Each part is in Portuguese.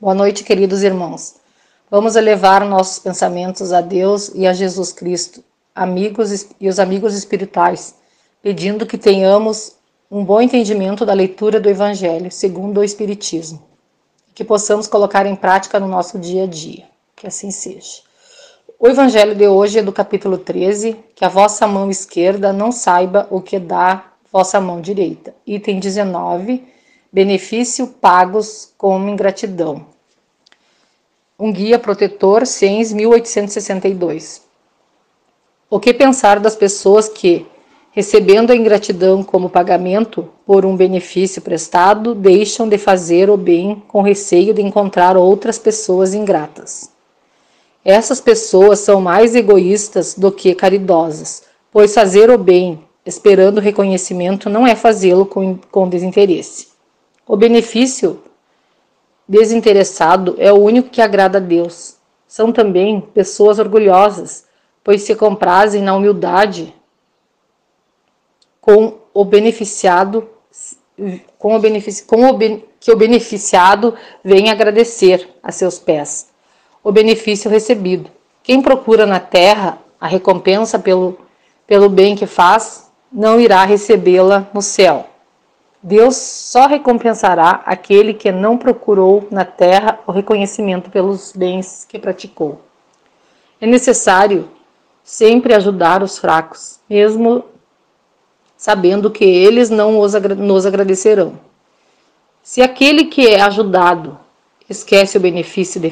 Boa noite, queridos irmãos. Vamos elevar nossos pensamentos a Deus e a Jesus Cristo, amigos e os amigos espirituais, pedindo que tenhamos um bom entendimento da leitura do Evangelho segundo o Espiritismo, que possamos colocar em prática no nosso dia a dia. Que assim seja. O Evangelho de hoje é do capítulo 13, que a vossa mão esquerda não saiba o que dá vossa mão direita. Item 19, benefício pagos como ingratidão. Um guia protetor, CENS 1862. O que pensar das pessoas que, recebendo a ingratidão como pagamento por um benefício prestado, deixam de fazer o bem com receio de encontrar outras pessoas ingratas? Essas pessoas são mais egoístas do que caridosas, pois fazer o bem esperando reconhecimento não é fazê-lo com, com desinteresse. O benefício desinteressado é o único que agrada a Deus. São também pessoas orgulhosas, pois se comprazem na humildade com o beneficiado, com o benefício, com o que o beneficiado vem agradecer a seus pés o benefício recebido. Quem procura na terra a recompensa pelo, pelo bem que faz, não irá recebê-la no céu. Deus só recompensará aquele que não procurou na terra o reconhecimento pelos bens que praticou. É necessário sempre ajudar os fracos, mesmo sabendo que eles não nos agradecerão. Se aquele que é ajudado esquece o benefício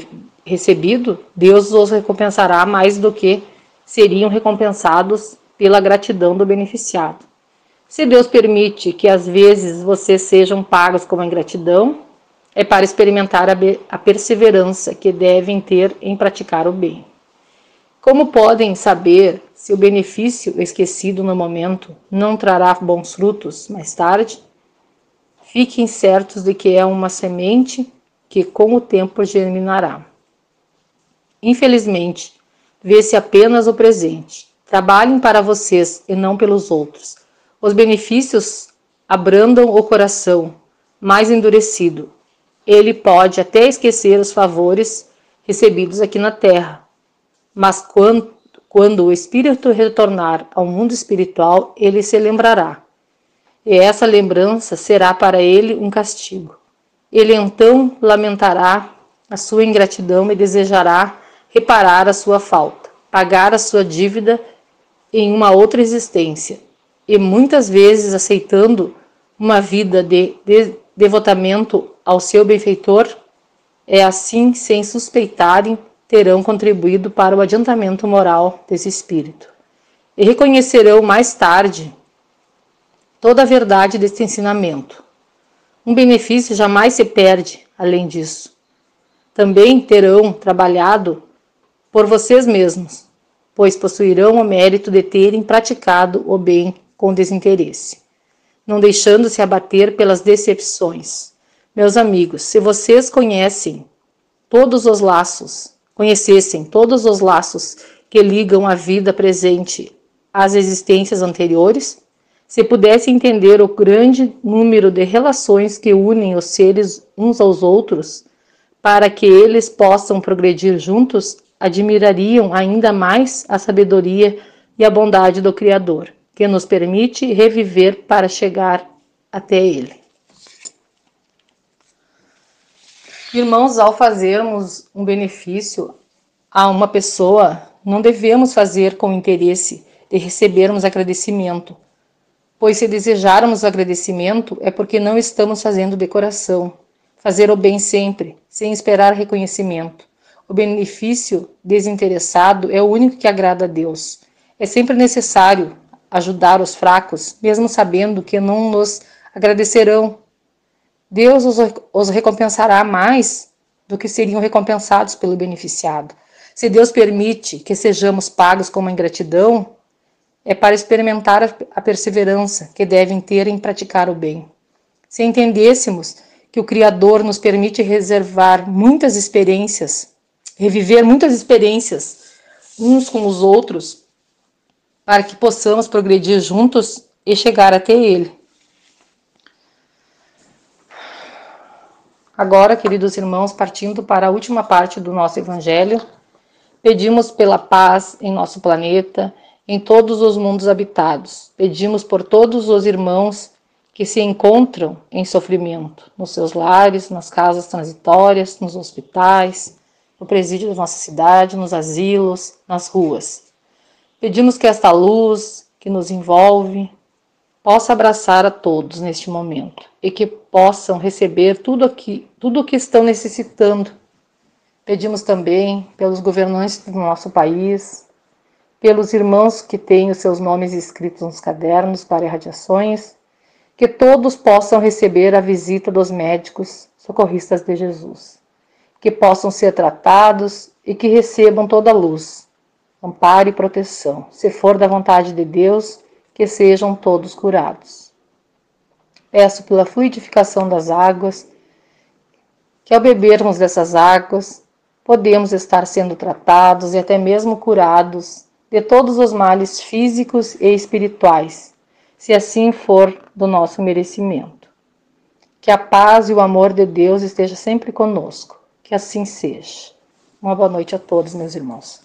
recebido, Deus os recompensará mais do que seriam recompensados pela gratidão do beneficiado. Se Deus permite que às vezes vocês sejam pagos com a ingratidão, é para experimentar a, a perseverança que devem ter em praticar o bem. Como podem saber se o benefício esquecido no momento não trará bons frutos mais tarde? Fiquem certos de que é uma semente que com o tempo germinará. Infelizmente, vê-se apenas o presente. Trabalhem para vocês e não pelos outros. Os benefícios abrandam o coração mais endurecido. Ele pode até esquecer os favores recebidos aqui na terra, mas quando, quando o espírito retornar ao mundo espiritual, ele se lembrará. E essa lembrança será para ele um castigo. Ele então lamentará a sua ingratidão e desejará reparar a sua falta, pagar a sua dívida em uma outra existência e muitas vezes aceitando uma vida de, de devotamento ao seu benfeitor, é assim, sem suspeitarem, terão contribuído para o adiantamento moral desse espírito. E reconhecerão mais tarde toda a verdade deste ensinamento. Um benefício jamais se perde, além disso. Também terão trabalhado por vocês mesmos, pois possuirão o mérito de terem praticado o bem com desinteresse, não deixando-se abater pelas decepções. Meus amigos, se vocês conhecem todos os laços, conhecessem todos os laços que ligam a vida presente às existências anteriores, se pudessem entender o grande número de relações que unem os seres uns aos outros, para que eles possam progredir juntos, admirariam ainda mais a sabedoria e a bondade do Criador que nos permite reviver para chegar até Ele. Irmãos, ao fazermos um benefício a uma pessoa, não devemos fazer com interesse de recebermos agradecimento, pois se desejarmos agradecimento é porque não estamos fazendo de coração. Fazer o bem sempre, sem esperar reconhecimento. O benefício desinteressado é o único que agrada a Deus. É sempre necessário ajudar os fracos, mesmo sabendo que não nos agradecerão. Deus os, os recompensará mais do que seriam recompensados pelo beneficiado. Se Deus permite que sejamos pagos com uma ingratidão, é para experimentar a, perseverança que devem ter em praticar o bem. Se entendêssemos que o Criador nos permite reservar muitas experiências, reviver muitas experiências uns com os outros, para que possamos progredir juntos e chegar até Ele. Agora, queridos irmãos, partindo para a última parte do nosso Evangelho, pedimos pela paz em nosso planeta, em todos os mundos habitados. Pedimos por todos os irmãos que se encontram em sofrimento, nos seus lares, nas casas transitórias, nos hospitais, no presídio da nossa cidade, nos asilos, nas ruas. Pedimos que esta luz que nos envolve possa abraçar a todos neste momento e que possam receber tudo aqui, tudo o que estão necessitando. Pedimos também pelos governantes do nosso país, pelos irmãos que têm os seus nomes escritos nos cadernos para irradiações, que todos possam receber a visita dos médicos socorristas de Jesus, que possam ser tratados e que recebam toda a luz, amparo e proteção. Se for da vontade de Deus, que sejam todos curados. Peço pela fluidificação das águas, que ao bebermos dessas águas, podemos estar sendo tratados e até mesmo curados de todos os males físicos e espirituais, se assim for do nosso merecimento. Que a paz e o amor de Deus esteja sempre conosco. Que assim seja. Uma boa noite a todos, meus irmãos.